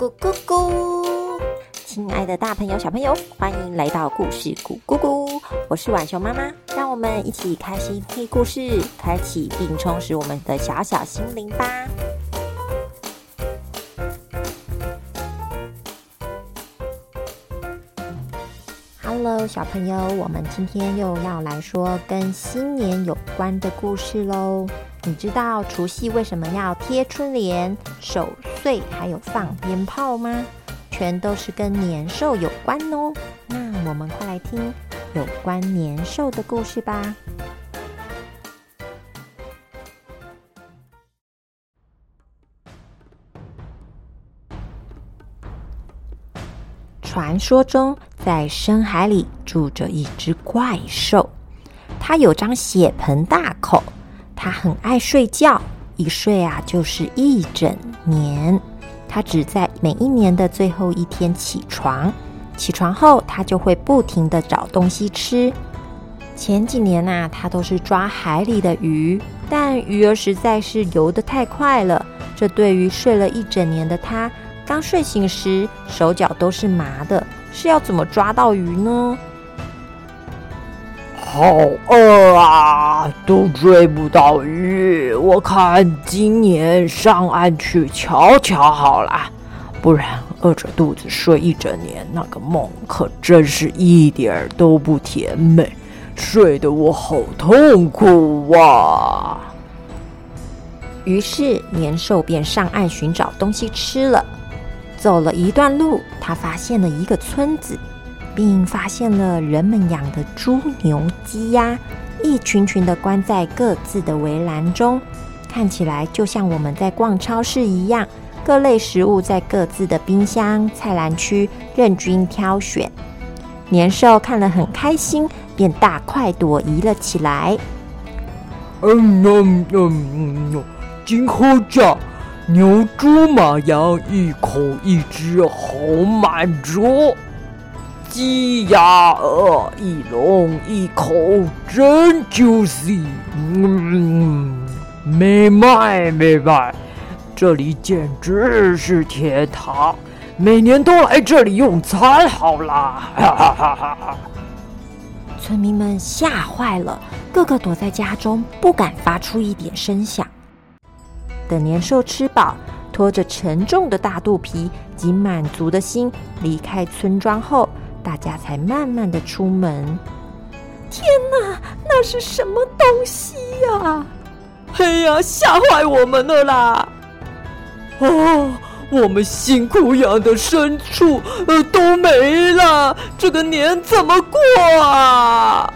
咕咕咕！亲爱的大朋友、小朋友，欢迎来到故事咕咕咕！我是晚熊妈妈，让我们一起开心听故事，开启并充实我们的小小心灵吧。Hello，小朋友，我们今天又要来说跟新年有关的故事喽。你知道除夕为什么要贴春联、守岁，还有放鞭炮吗？全都是跟年兽有关哦。那我们快来听有关年兽的故事吧。传说中，在深海里住着一只怪兽，它有张血盆大口。他很爱睡觉，一睡啊就是一整年。他只在每一年的最后一天起床，起床后他就会不停的找东西吃。前几年呐，他都是抓海里的鱼，但鱼儿实在是游得太快了，这对于睡了一整年的他，刚睡醒时手脚都是麻的，是要怎么抓到鱼呢？好饿啊，都追不到鱼。我看今年上岸去瞧瞧好了，不然饿着肚子睡一整年，那个梦可真是一点儿都不甜美，睡得我好痛苦啊！于是年兽便上岸寻找东西吃了。走了一段路，他发现了一个村子。并发现了人们养的猪、牛、鸡、鸭，一群群的关在各自的围栏中，看起来就像我们在逛超市一样，各类食物在各自的冰箱、菜篮区任君挑选。年兽看了很开心，便大快朵颐了起来。嗯嗯嗯嗯，今后这牛、猪、马、羊一口一只，好满足。鸡鸭鹅一笼一口真 juicy，嗯，没卖没卖，这里简直是天堂，每年都来这里用餐好啦！哈哈哈哈哈！村民们吓坏了，个个躲在家中，不敢发出一点声响。等年兽吃饱，拖着沉重的大肚皮及满足的心离开村庄后。大家才慢慢的出门。天哪，那是什么东西呀？哎呀，吓坏我们了啦！哦，我们辛苦养的牲畜呃都没了，这个年怎么过啊？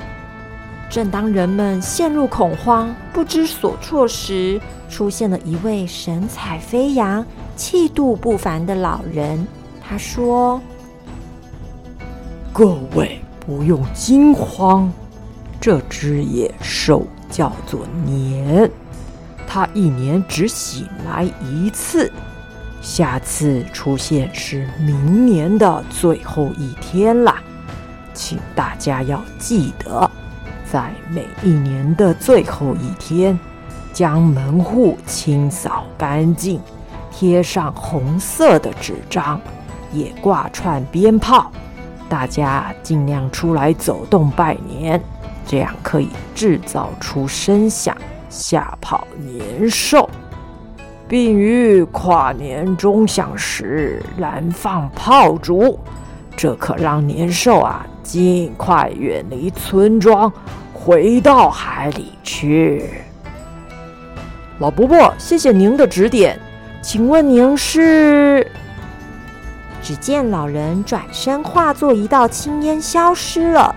正当人们陷入恐慌、不知所措时，出现了一位神采飞扬、气度不凡的老人。他说。各位不用惊慌，这只野兽叫做年，它一年只醒来一次，下次出现是明年的最后一天啦。请大家要记得，在每一年的最后一天，将门户清扫干净，贴上红色的纸张，也挂串鞭炮。大家尽量出来走动拜年，这样可以制造出声响，吓跑年兽，并于跨年钟响时燃放炮竹，这可让年兽啊尽快远离村庄，回到海里去。老伯伯，谢谢您的指点，请问您是？只见老人转身化作一道青烟消失了。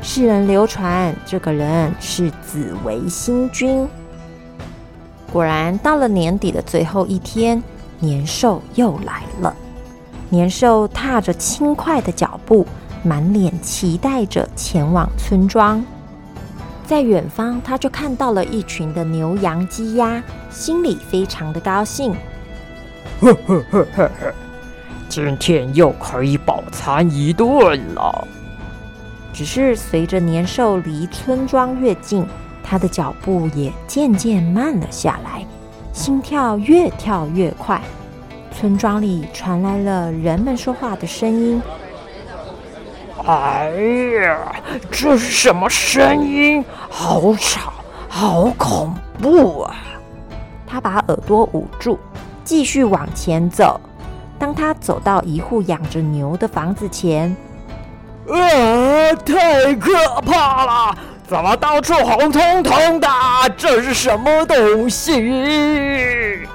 世人流传，这个人是紫薇星君。果然，到了年底的最后一天，年兽又来了。年兽踏着轻快的脚步，满脸期待着前往村庄。在远方，他就看到了一群的牛羊鸡鸭，心里非常的高兴。今天又可以饱餐一顿了。只是随着年兽离村庄越近，他的脚步也渐渐慢了下来，心跳越跳越快。村庄里传来了人们说话的声音。哎呀，这是什么声音？好吵，好恐怖啊！他把耳朵捂住，继续往前走。当他走到一户养着牛的房子前，啊，太可怕了！怎么到处红彤彤的？这是什么东西？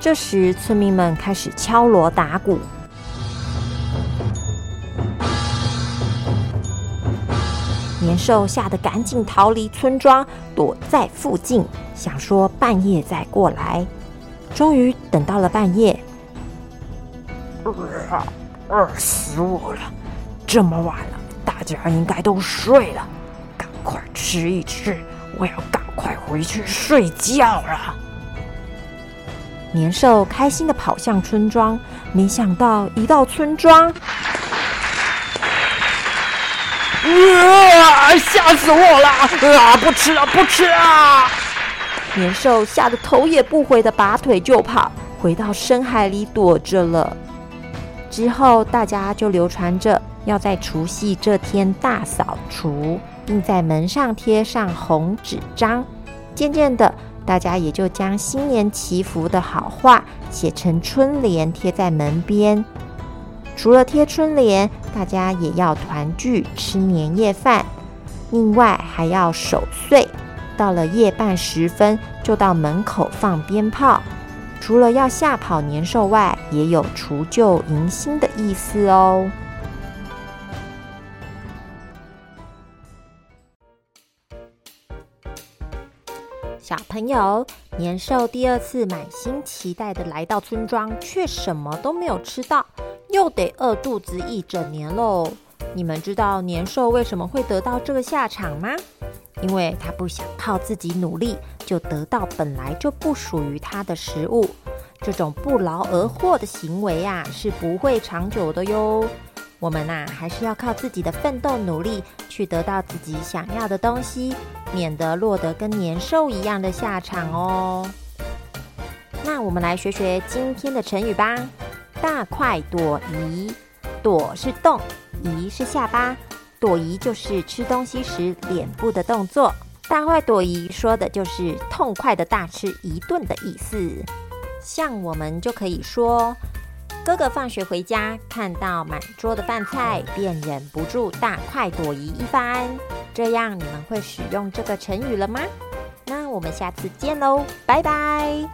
这时，村民们开始敲锣打鼓。年兽吓得赶紧逃离村庄，躲在附近，想说半夜再过来。终于等到了半夜，啊，饿死我了！这么晚了，大家应该都睡了，赶快吃一吃，我要赶快回去睡觉了。年兽开心的跑向村庄，没想到一到村庄。啊！吓死我了！啊！不吃了，不吃啊！年兽吓得头也不回的拔腿就跑，回到深海里躲着了。之后，大家就流传着要在除夕这天大扫除，并在门上贴上红纸张。渐渐的，大家也就将新年祈福的好话写成春联，贴在门边。除了贴春联，大家也要团聚吃年夜饭，另外还要守岁。到了夜半时分，就到门口放鞭炮。除了要吓跑年兽外，也有除旧迎新的意思哦。小朋友，年兽第二次满心期待的来到村庄，却什么都没有吃到。又得饿肚子一整年喽！你们知道年兽为什么会得到这个下场吗？因为他不想靠自己努力就得到本来就不属于他的食物。这种不劳而获的行为啊，是不会长久的哟。我们呐，还是要靠自己的奋斗努力去得到自己想要的东西，免得落得跟年兽一样的下场哦。那我们来学学今天的成语吧。大快朵颐，朵是动，颐是下巴，朵颐就是吃东西时脸部的动作。大快朵颐说的就是痛快的大吃一顿的意思。像我们就可以说，哥哥放学回家看到满桌的饭菜，便忍不住大快朵颐一番。这样你们会使用这个成语了吗？那我们下次见喽，拜拜。